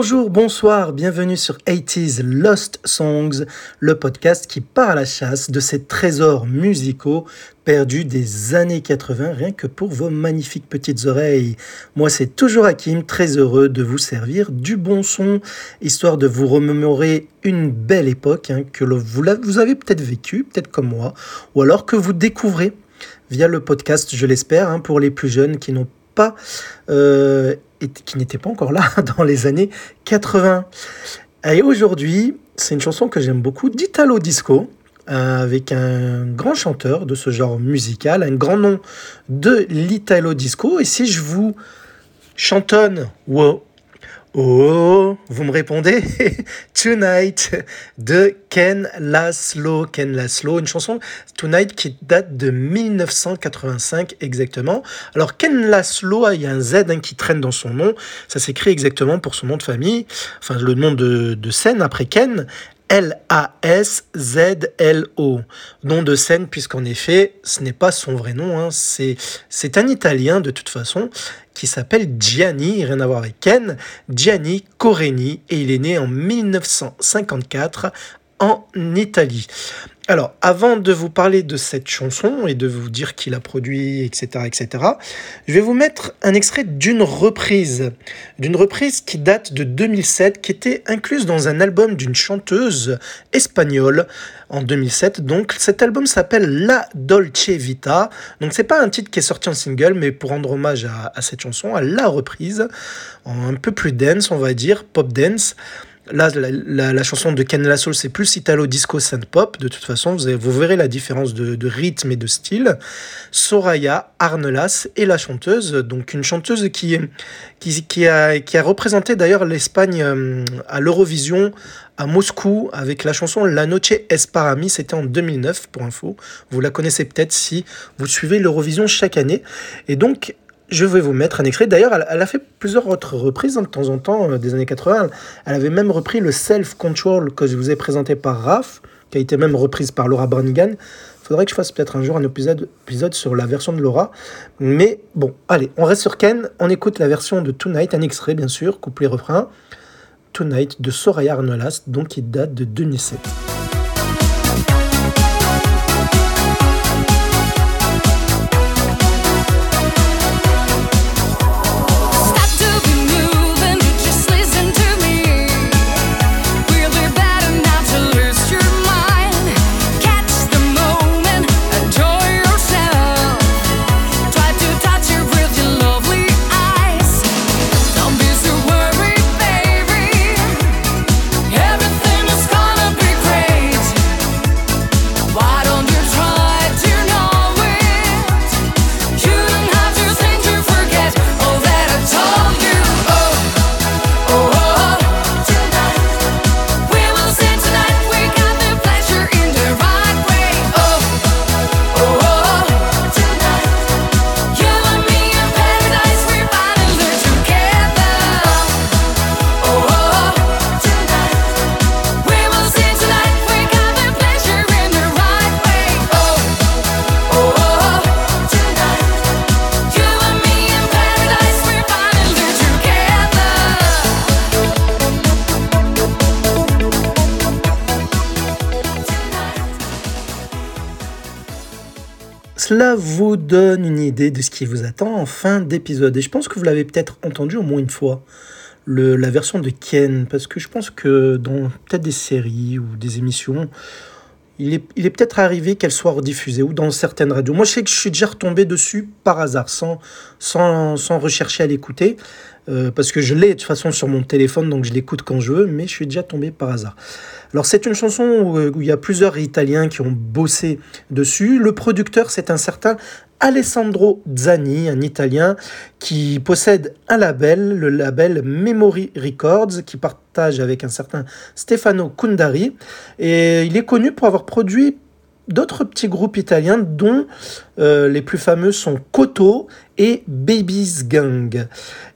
Bonjour, bonsoir, bienvenue sur 80s Lost Songs, le podcast qui part à la chasse de ces trésors musicaux perdus des années 80, rien que pour vos magnifiques petites oreilles. Moi, c'est toujours Hakim, très heureux de vous servir du bon son, histoire de vous remémorer une belle époque hein, que vous, avez peut-être vécu, peut-être comme moi, ou alors que vous découvrez via le podcast, je l'espère, hein, pour les plus jeunes qui n'ont pas euh, et qui n'était pas encore là dans les années 80. Et aujourd'hui, c'est une chanson que j'aime beaucoup, d'Italo Disco, euh, avec un grand chanteur de ce genre musical, un grand nom de l'Italo Disco. Et si je vous chantonne wow, Oh, vous me répondez? Tonight de Ken Laszlo. Ken Laszlo, une chanson Tonight qui date de 1985 exactement. Alors Ken Laszlo, il y a un Z hein, qui traîne dans son nom. Ça s'écrit exactement pour son nom de famille, enfin le nom de scène après Ken. L-A-S-Z-L-O. Nom de scène, puisqu'en effet, ce n'est pas son vrai nom. Hein. C'est un Italien, de toute façon, qui s'appelle Gianni, rien à voir avec Ken, Gianni Coreni, et il est né en 1954 en Italie. Alors, avant de vous parler de cette chanson et de vous dire qui l'a produit, etc., etc., je vais vous mettre un extrait d'une reprise, d'une reprise qui date de 2007, qui était incluse dans un album d'une chanteuse espagnole en 2007. Donc, cet album s'appelle La Dolce Vita. Donc, c'est pas un titre qui est sorti en single, mais pour rendre hommage à, cette chanson, à la reprise, un peu plus dance, on va dire, pop dance. Là, la, chanson de Ken Soul, c'est plus italo disco synth pop. De toute façon, vous, verrez la différence de, rythme et de style. Soraya Arnelas est la chanteuse, donc une chanteuse qui, a, qui a représenté d'ailleurs l'Espagne euh, à l'Eurovision à Moscou avec la chanson La Noche Esparami. C'était en 2009 pour info. Vous la connaissez peut-être si vous suivez l'Eurovision chaque année. Et donc, je vais vous mettre un extrait. D'ailleurs, elle, a fait plusieurs autres reprises hein, de temps en temps euh, des années 80. Elle avait même repris le Self Control que je vous ai présenté par Raph, qui a été même reprise par Laura Branigan. Faudrait que je fasse peut-être un jour un épisode, épisode sur la version de Laura. Mais bon, allez, on reste sur Ken. On écoute la version de Tonight, un extrait bien sûr, couplet-refrain. Tonight de Soraya Arnolas, donc qui date de 2007. Cela vous donne une idée de ce qui vous attend en fin d'épisode. Et je pense que vous l'avez peut-être entendu au moins une fois, la version de Ken, parce que je pense que dans peut-être des séries ou des émissions, il est, il est peut-être arrivé qu'elle soit rediffusée ou dans certaines radios. Moi, je sais que je suis déjà retombé dessus par hasard, sans, sans, sans rechercher à l'écouter. Euh, parce que je l'ai de toute façon sur mon téléphone, donc je l'écoute quand je veux, mais je suis déjà tombé par hasard. Alors c'est une chanson où, euh, il y a plusieurs Italiens qui ont bossé dessus. Le producteur, c'est un certain Alessandro Zani, un Italien qui possède un label, le label Memory Records, qui partage avec un certain Stefano Kundari. Et il est connu pour avoir produit d'autres petits groupes italiens dont euh, les plus fameux sont Koto et Babies Gang.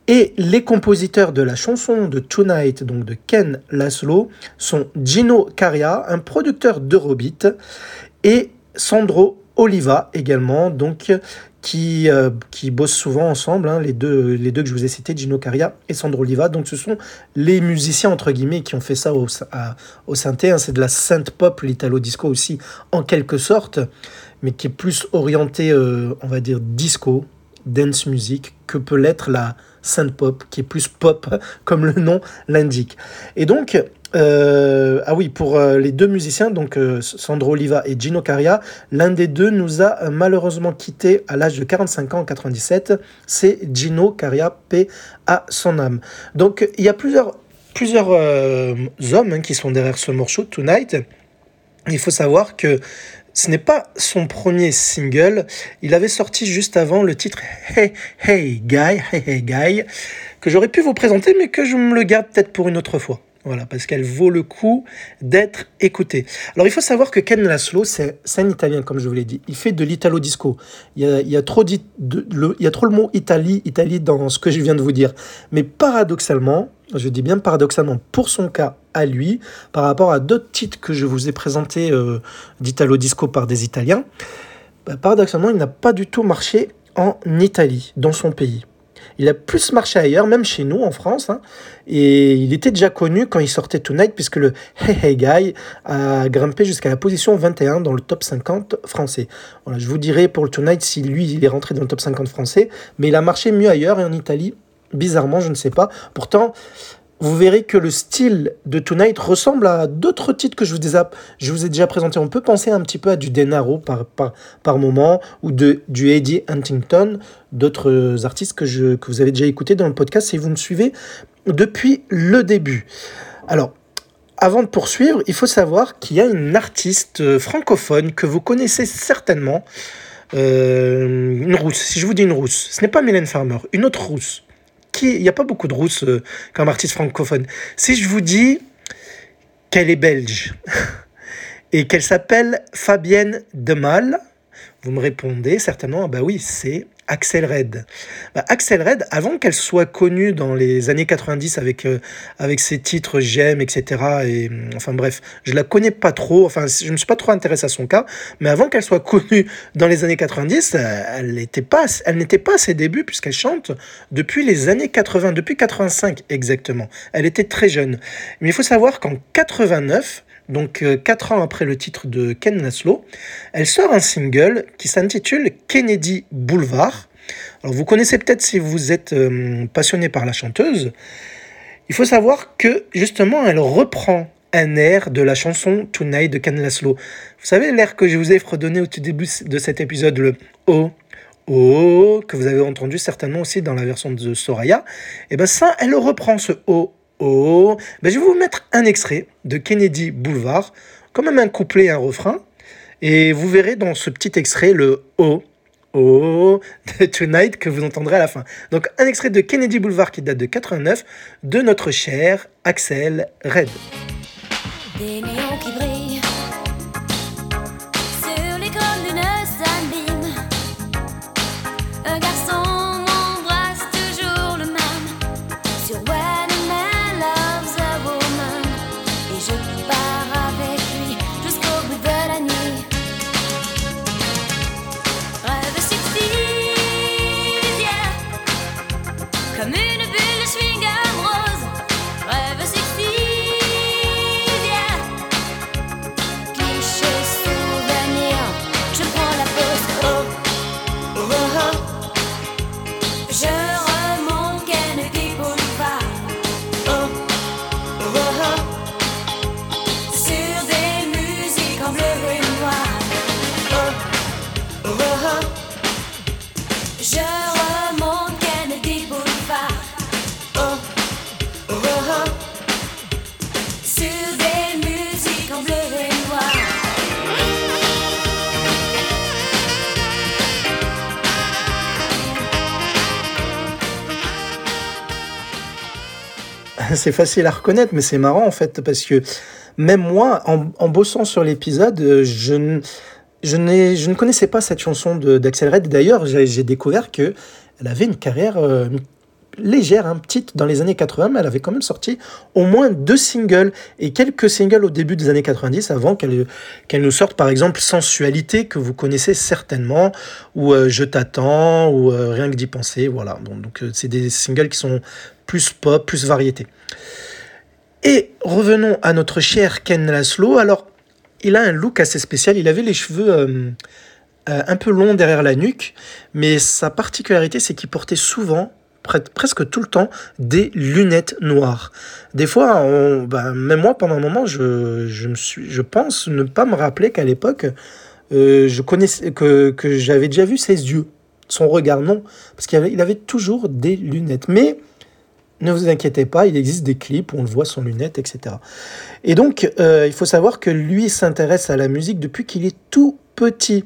Et les compositeurs de la chanson de Tonight, donc de Ken Laszlo, sont Gino Caria, un producteur d'Eurobeat, et Sandro Oliva également, donc qui, euh, bossent souvent ensemble, hein, les, deux, que je vous ai cités, Gino Caria et Sandro Oliva. Donc ce sont les musiciens, entre guillemets, qui ont fait ça au, synthé. Hein. C'est de la synth pop, l'italo disco aussi, en quelque sorte, mais qui est plus orienté, euh, on va dire, disco, dance music, que peut l'être la synth pop, qui est plus pop, comme le nom l'indique. Et donc, euh, ah oui, pour euh, les deux musiciens, donc euh, Sandro Oliva et Gino Caria, l'un des deux nous a malheureusement quitté à l'âge de 45 ans en 97. C'est Gino Caria, paix à son âme. Donc il y a plusieurs, plusieurs hommes hein, qui sont derrière ce morceau, Tonight. Il faut savoir que ce n'est pas son premier single. Il avait sorti juste avant le titre Hey Hey Guy, Hey Hey Guy, que j'aurais pu vous présenter, mais que je me le garde peut-être pour une autre fois. Voilà, parce qu'elle vaut le coup d'être écoutée. Alors il faut savoir que Ken Laszlo, c'est un italien, comme je vous l'ai dit. Il fait de l'italo disco. Il y a, trop le mot Italie, Italie dans ce que je viens de vous dire. Mais paradoxalement, je dis bien paradoxalement, pour son cas à lui, par rapport à d'autres titres que je vous ai présentés euh, d'italo disco par des Italiens, bah, paradoxalement, il n'a pas du tout marché en Italie, dans son pays. Il a plus marché ailleurs, même chez nous en France. Hein. et il était déjà connu quand il sortait Tonight, puisque le Hey Hey Guy a grimpé jusqu'à la position 21 dans le top 50 français. Voilà, je vous dirai pour le Tonight si lui, il est rentré dans le top 50 français. Mais il a marché mieux ailleurs et en Italie, bizarrement, je ne sais pas. Pourtant, vous verrez que le style de Tonight ressemble à d'autres titres que je vous, ai, je vous ai déjà présentés. On peut penser un petit peu à du Denaro par, par, par moment ou de, du Eddie Huntington, d'autres artistes que, je, que vous avez déjà écoutés dans le podcast si vous me suivez depuis le début. Alors, avant de poursuivre, il faut savoir qu'il y a une artiste francophone que vous connaissez certainement, euh, une rousse. Si je vous dis une rousse, ce n'est pas Mylène Farmer, une autre rousse il n'y a pas beaucoup de rousses euh, comme artiste francophone. Si je vous dis qu'elle est belge et qu'elle s'appelle Fabienne Demal, vous me répondez certainement, ah bah oui, c'est Axel Red. Bah, Axel Red, avant qu'elle soit connue dans les années 90 avec, euh, avec ses titres J'aime, etc. Et, mm, enfin bref, je la connais pas trop, enfin je ne me suis pas trop intéressé à son cas, mais avant qu'elle soit connue dans les années 90, euh, elle n'était pas, elle n'était pas à ses débuts puisqu'elle chante depuis les années 80, depuis 85 exactement. Elle était très jeune. Mais il faut savoir qu'en 89, donc euh, quatre ans après le titre de Ken Laszlo, elle sort un single qui s'intitule Kennedy Boulevard. Alors vous connaissez peut-être si vous êtes euh, passionné par la chanteuse. Il faut savoir que justement elle reprend un air de la chanson Tonight de Ken Laszlo. Vous savez l'air que je vous ai redonné au tout début de cet épisode, le Oh Oh, que vous avez entendu certainement aussi dans la version de Soraya. Et eh bien ça, elle reprend ce Oh Oh, ben je vais vous mettre un extrait de Kennedy Boulevard, quand même un couplet et un refrain, et vous verrez dans ce petit extrait le Oh, Oh de Tonight que vous entendrez à la fin. Donc un extrait de Kennedy Boulevard qui date de 89 de notre cher Axel Red. c'est facile à reconnaître, mais c'est marrant en fait, parce que même moi, en, bossant sur l'épisode, euh, je je, je ne connaissais pas cette chanson d'Axel Red. D'ailleurs, j'ai découvert que elle avait une carrière euh, légère, un petite dans les années 80, mais elle avait quand même sorti au moins deux singles et quelques singles au début des années 90 avant qu'elle qu'elle nous sorte par exemple Sensualité que vous connaissez certainement ou euh, Je t'attends ou Rien que d'y penser. Voilà, donc, donc c'est des singles qui sont plus pop, plus variété. Et revenons à notre cher Ken Laszlo. Alors, il a un look assez spécial. Il avait les cheveux euh, un peu long derrière la nuque, mais sa particularité, c'est qu'il portait souvent presque tout le temps des lunettes noires. Des fois, bah, même moi, pendant un moment, je, me suis, je pense ne pas me rappeler qu'à l'époque, euh, que j'avais déjà vu ses yeux, son regard, non, parce qu'il avait, il avait toujours des lunettes. Mais ne vous inquiétez pas, il existe des clips où on le voit sans lunettes, etc. Et donc, euh, il faut savoir que lui s'intéresse à la musique depuis qu'il est tout petit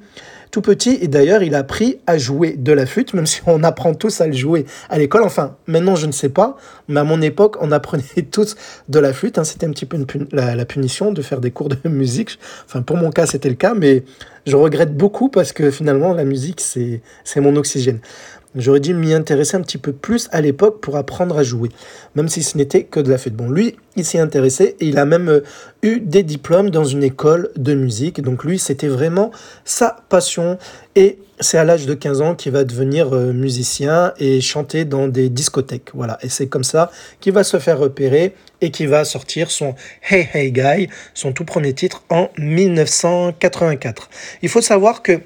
tout petit. Et d'ailleurs, il a appris à jouer de la flûte, même si on apprend tous à le jouer à l'école. Enfin, maintenant, je ne sais pas, mais à mon époque, on apprenait tous de la flûte. Hein. C'était un petit peu la, punition de faire des cours de musique. Enfin, pour mon cas, c'était le cas, mais je regrette beaucoup parce que finalement, la musique, c'est mon oxygène. J'aurais dû m'y intéresser un petit peu plus à l'époque pour apprendre à jouer, même si ce n'était que de la fête. Bon, lui, il s'y intéressé et il a même euh, eu des diplômes dans une école de musique. Donc lui, c'était vraiment sa passion. Et c'est à l'âge de 15 ans qu'il va devenir euh, musicien et chanter dans des discothèques. Voilà, et c'est comme ça qu'il va se faire repérer et qu'il va sortir son Hey Hey Guy, son tout premier titre en 1984. Il faut savoir que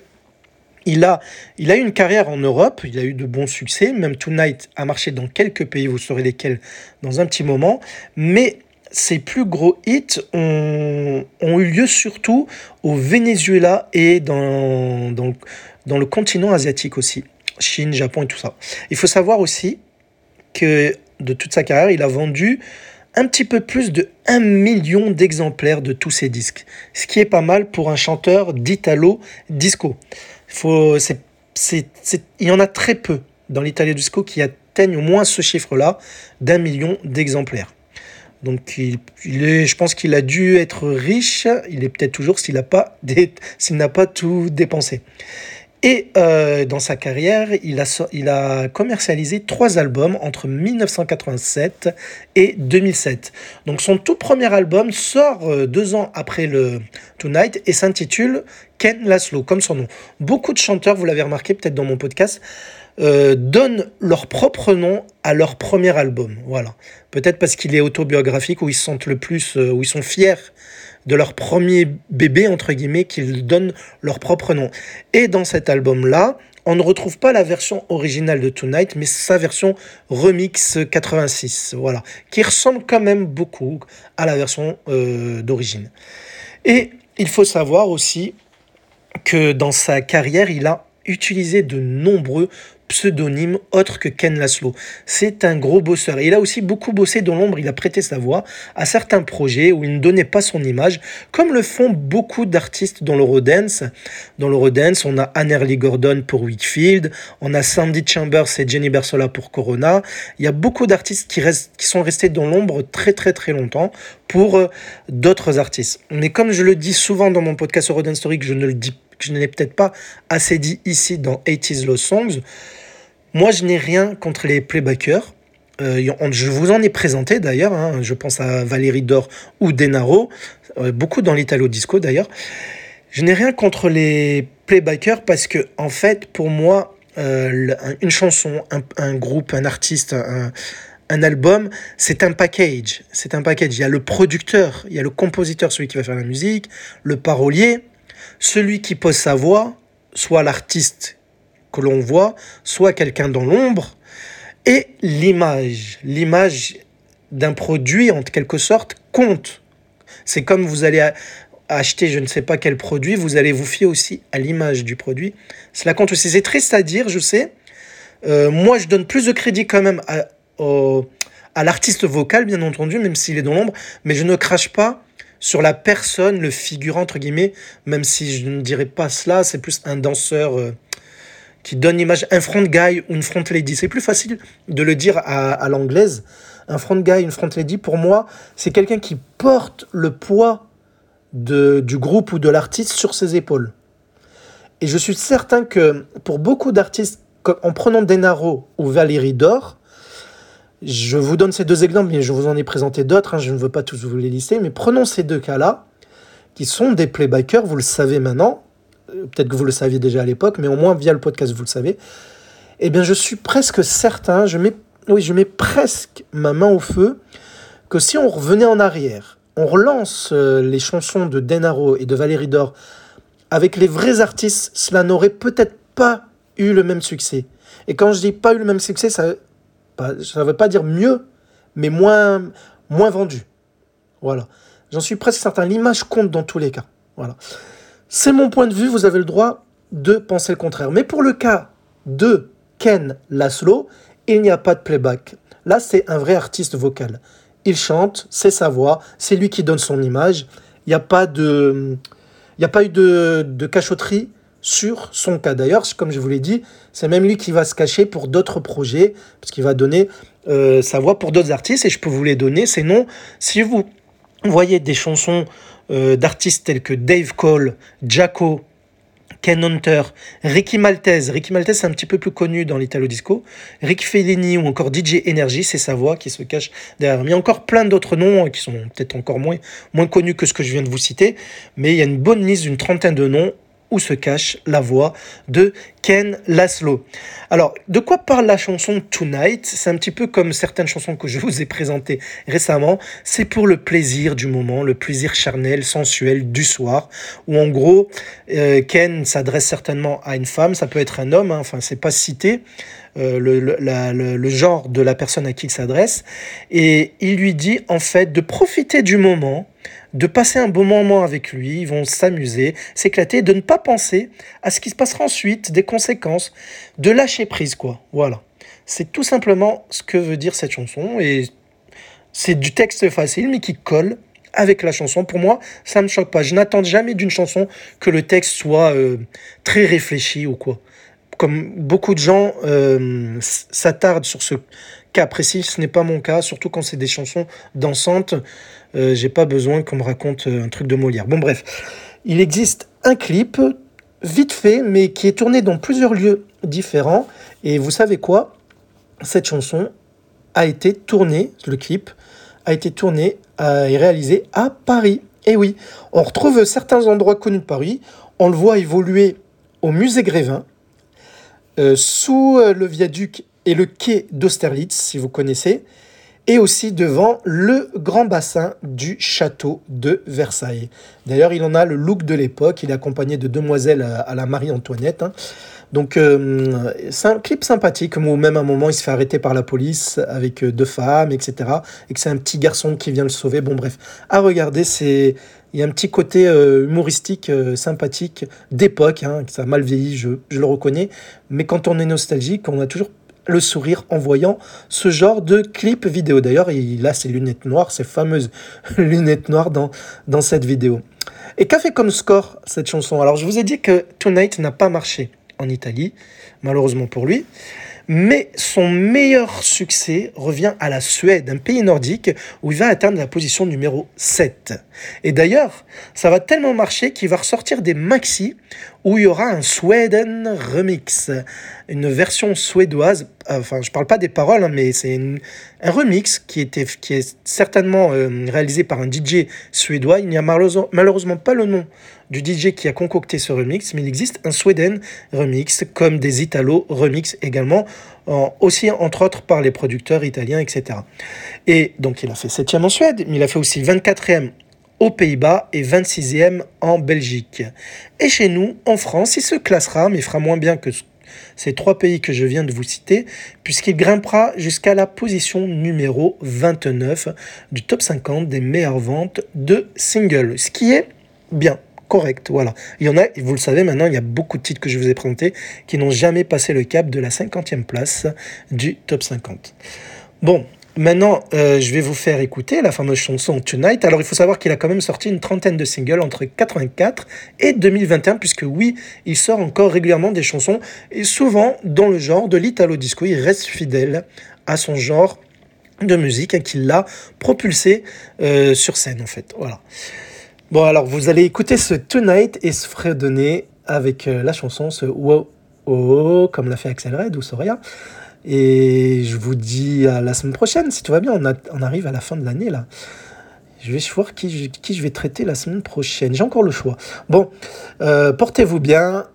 il a, il a eu une carrière en Europe, il a eu de bons succès, même Tonight a marché dans quelques pays, vous saurez lesquels dans un petit moment, mais ses plus gros hits ont, eu lieu surtout au Venezuela et dans, dans, dans, le continent asiatique aussi, Chine, Japon et tout ça. Il faut savoir aussi que de toute sa carrière, il a vendu un petit peu plus de 1 million d'exemplaires de tous ses disques, ce qui est pas mal pour un chanteur d'Italo disco. Il y en a très peu dans l'Italie Disco qui atteignent au moins ce chiffre-là d'un million d'exemplaires. Donc il, je pense qu'il a dû être riche, il est peut-être toujours s'il n'a pas tout dépensé. Et euh, dans sa carrière, il a, il a commercialisé trois albums entre 1987 et 2007. Donc son tout premier album sort euh, deux ans après le Tonight et s'intitule Ken Laszlo, comme son nom. Beaucoup de chanteurs, vous l'avez remarqué peut-être dans mon podcast, euh, donnent leur propre nom à leur premier album. Voilà. Peut-être parce qu'il est autobiographique, où ils se sentent le plus, où ils sont fiers de leur premier bébé, entre guillemets, qu'ils donnent leur propre nom. Et dans cet album-là, on ne retrouve pas la version originale de Tonight, mais sa version remix 86, voilà, qui ressemble quand même beaucoup à la version euh, d'origine. Et il faut savoir aussi que dans sa carrière, il a utilisé de nombreux pseudonyme autre que Ken Laszlo. C'est un gros bosseur. Il a aussi beaucoup bossé dans l'ombre. Il a prêté sa voix à certains projets où il ne donnait pas son image, comme le font beaucoup d'artistes dans l'Eurodance. Dans l'Eurodance, on a Annerly Gordon pour Whitfield, on a Sandy Chambers et Jenny Bersola pour Corona. Il y a beaucoup d'artistes qui, restent, qui sont restés dans l'ombre très très très longtemps pour euh, d'autres artistes. Mais comme je le dis souvent dans mon podcast Eurodance Story, que je ne le dis je ne l'ai peut-être pas assez dit ici dans 80s Low Songs, moi, je n'ai rien contre les playbackers. Euh, je vous en ai présenté d'ailleurs, hein. je pense à Valérie Dor ou Denaro, euh, beaucoup dans l'Italo Disco d'ailleurs. Je n'ai rien contre les playbackers parce que, en fait, pour moi, euh, une chanson, un, groupe, un artiste, un, un album, c'est un package. C'est un package. Il y a le producteur, il y a le compositeur, celui qui va faire la musique, le parolier, celui qui pose sa voix, soit l'artiste que l'on voit, soit quelqu'un dans l'ombre, et l'image. L'image d'un produit, en quelque sorte, compte. C'est comme vous allez acheter je ne sais pas quel produit, vous allez vous fier aussi à l'image du produit. Cela compte aussi. C'est triste à dire, je sais. Euh, moi, je donne plus de crédit quand même à, à l'artiste vocal, bien entendu, même s'il est dans l'ombre, mais je ne crache pas sur la personne, le figurant, entre guillemets, même si je ne dirais pas cela, c'est plus un danseur. Euh, qui donne l'image un front guy ou une front lady. C'est plus facile de le dire à, l'anglaise. Un front guy, une front lady, pour moi, c'est quelqu'un qui porte le poids de, du groupe ou de l'artiste sur ses épaules. Et je suis certain que pour beaucoup d'artistes, en prenant Denaro ou Valérie Dor, Je vous donne ces deux exemples, mais je vous en ai présenté d'autres, hein, je ne veux pas tous vous les lister, mais prenons ces deux cas-là, qui sont des playbackers, vous le savez maintenant, euh, peut-être que vous le saviez déjà à l'époque, mais au moins via le podcast, vous le savez. Eh bien, je suis presque certain, je mets, oui, je mets presque ma main au feu, que si on revenait en arrière, on relance euh, les chansons de Denaro et de Valérie Dor avec les vrais artistes, cela n'aurait peut-être pas eu le même succès. Et quand je dis pas eu le même succès, ça ne veut pas dire mieux, mais moins, moins vendu. Voilà. J'en suis presque certain. L'image compte dans tous les cas. Voilà. C'est mon point de vue, vous avez le droit de penser le contraire. Mais pour le cas de Ken Laszlo, il n'y a pas de playback. Là, c'est un vrai artiste vocal. Il chante, c'est sa voix, c'est lui qui donne son image. Il n'y a pas de, il n'y a pas eu de, de cachotterie sur son cas. D'ailleurs, comme je vous l'ai dit, c'est même lui qui va se cacher pour d'autres projets, parce qu'il va donner euh, sa voix pour d'autres artistes, et je peux vous les donner, ces noms. Si vous voyez des chansons euh, d'artistes tels que Dave Cole, Jaco, Ken Hunter, Ricky Maltese. Ricky Maltese, c'est un petit peu plus connu dans l'Italo Disco. Rick Fellini ou encore DJ Energy, c'est sa voix qui se cache derrière. Mais il y a encore plein d'autres noms qui sont peut-être encore moins, moins connus que ce que je viens de vous citer. Mais il y a une bonne liste d'une trentaine de noms où se cache la voix de Ken Laszlo. Alors, de quoi parle la chanson Tonight? C'est un petit peu comme certaines chansons que je vous ai présentées récemment. C'est pour le plaisir du moment, le plaisir charnel, sensuel du soir, où en gros, euh, Ken s'adresse certainement à une femme, ça peut être un homme, hein, enfin, c'est pas cité. Euh, le, le, genre de la personne à qui il s'adresse et il lui dit en fait de profiter du moment de passer un bon moment avec lui, ils vont s'amuser, s'éclater, de ne pas penser à ce qui se passera ensuite, des conséquences, de lâcher prise, quoi. Voilà. C'est tout simplement ce que veut dire cette chanson, et c'est du texte facile, mais qui colle avec la chanson. Pour moi, ça ne me choque pas. Je n'attends jamais d'une chanson que le texte soit euh, très réfléchi ou quoi. Comme beaucoup de gens euh, s'attardent sur ce cas précis, ce n'est pas mon cas, surtout quand c'est des chansons dansantes. Euh, j'ai pas besoin qu'on me raconte euh, un truc de Molière. Bon, bref, il existe un clip vite fait, mais qui est tourné dans plusieurs lieux différents. Et vous savez quoi? Cette chanson a été tournée, le clip a été tourné euh, et réalisé à Paris. Et oui, on retrouve certains endroits connus de Paris. On le voit évoluer au musée Grévin, sous le viaduc et le quai d'Austerlitz, si vous connaissez et aussi devant le grand bassin du château de Versailles. D'ailleurs, il en a le look de l'époque, il est accompagné de demoiselles à, la Marie-Antoinette. Hein. Donc, euh, c'est un clip sympathique, où même à un moment, il se fait arrêter par la police avec euh, deux femmes, etc. Et que c'est un petit garçon qui vient le sauver. Bon, bref, à regarder, c'est... Il y a un petit côté euh, humoristique, sympathique, d'époque, hein, ça a mal vieilli, je, le reconnais. Mais quand on est nostalgique, on a toujours le sourire en voyant ce genre de clip vidéo. D'ailleurs, il a ses lunettes noires, ses fameuses lunettes noires dans, dans cette vidéo. Et qu'a fait comme score cette chanson? Alors, je vous ai dit que Tonight n'a pas marché en Italie, malheureusement pour lui. Mais son meilleur succès revient à la Suède, un pays nordique où il va atteindre la position numéro 7. Et d'ailleurs, ça va tellement marcher qu'il va ressortir des maxi où il y aura un Sweden remix, une version suédoise. Enfin, je parle pas des paroles, hein, mais c'est un remix qui, était, qui est certainement euh, réalisé par un DJ suédois. Il n'y a malheureusement pas le nom du DJ qui a concocté ce remix, mais il existe un Sweden remix, comme des Italo remix également, aussi entre autres par les producteurs italiens, etc. Et donc il a fait 7e en Suède, mais il a fait aussi 24e aux Pays-Bas et 26e en Belgique. Et chez nous, en France, il se classera, mais fera moins bien que ces trois pays que je viens de vous citer, puisqu'il grimpera jusqu'à la position numéro 29 du top 50 des meilleures ventes de singles, ce qui est bien correct. Voilà. Il y en a, vous le savez maintenant, il y a beaucoup de titres que je vous ai présentés qui n'ont jamais passé le cap de la 50e place du top 50. Bon, Maintenant, euh, je vais vous faire écouter la fameuse chanson Tonight. Alors, il faut savoir qu'il a quand même sorti une trentaine de singles entre 84 et 2021, puisque oui, il sort encore régulièrement des chansons, et souvent dans le genre de l'italo disco. Il reste fidèle à son genre de musique hein, qui l'a propulsé euh, sur scène, en fait. Voilà. Bon, alors, vous allez écouter ce Tonight et se fredonner avec euh, la chanson, ce Wow, oh, comme l'a fait Axel Red ou Soria. Et je vous dis à la semaine prochaine, si tout va bien. On, arrive à la fin de l'année là. Je vais voir qui je, qui je vais traiter la semaine prochaine. J'ai encore le choix. Bon, euh, portez-vous bien.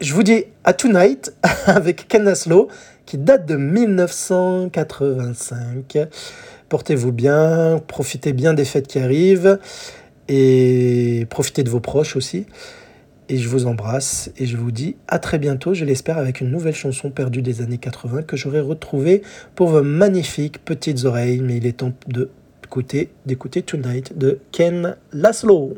Je vous dis à Tonight avec Ken Aslow qui date de 1985. Portez-vous bien, profitez bien des fêtes qui arrivent et profitez de vos proches aussi. Et je vous embrasse et je vous dis à très bientôt, je l'espère, avec une nouvelle chanson perdue des années 80 que j'aurai retrouvée pour vos magnifiques petites oreilles. Mais il est temps de d'écouter Tonight de Ken Laszlo.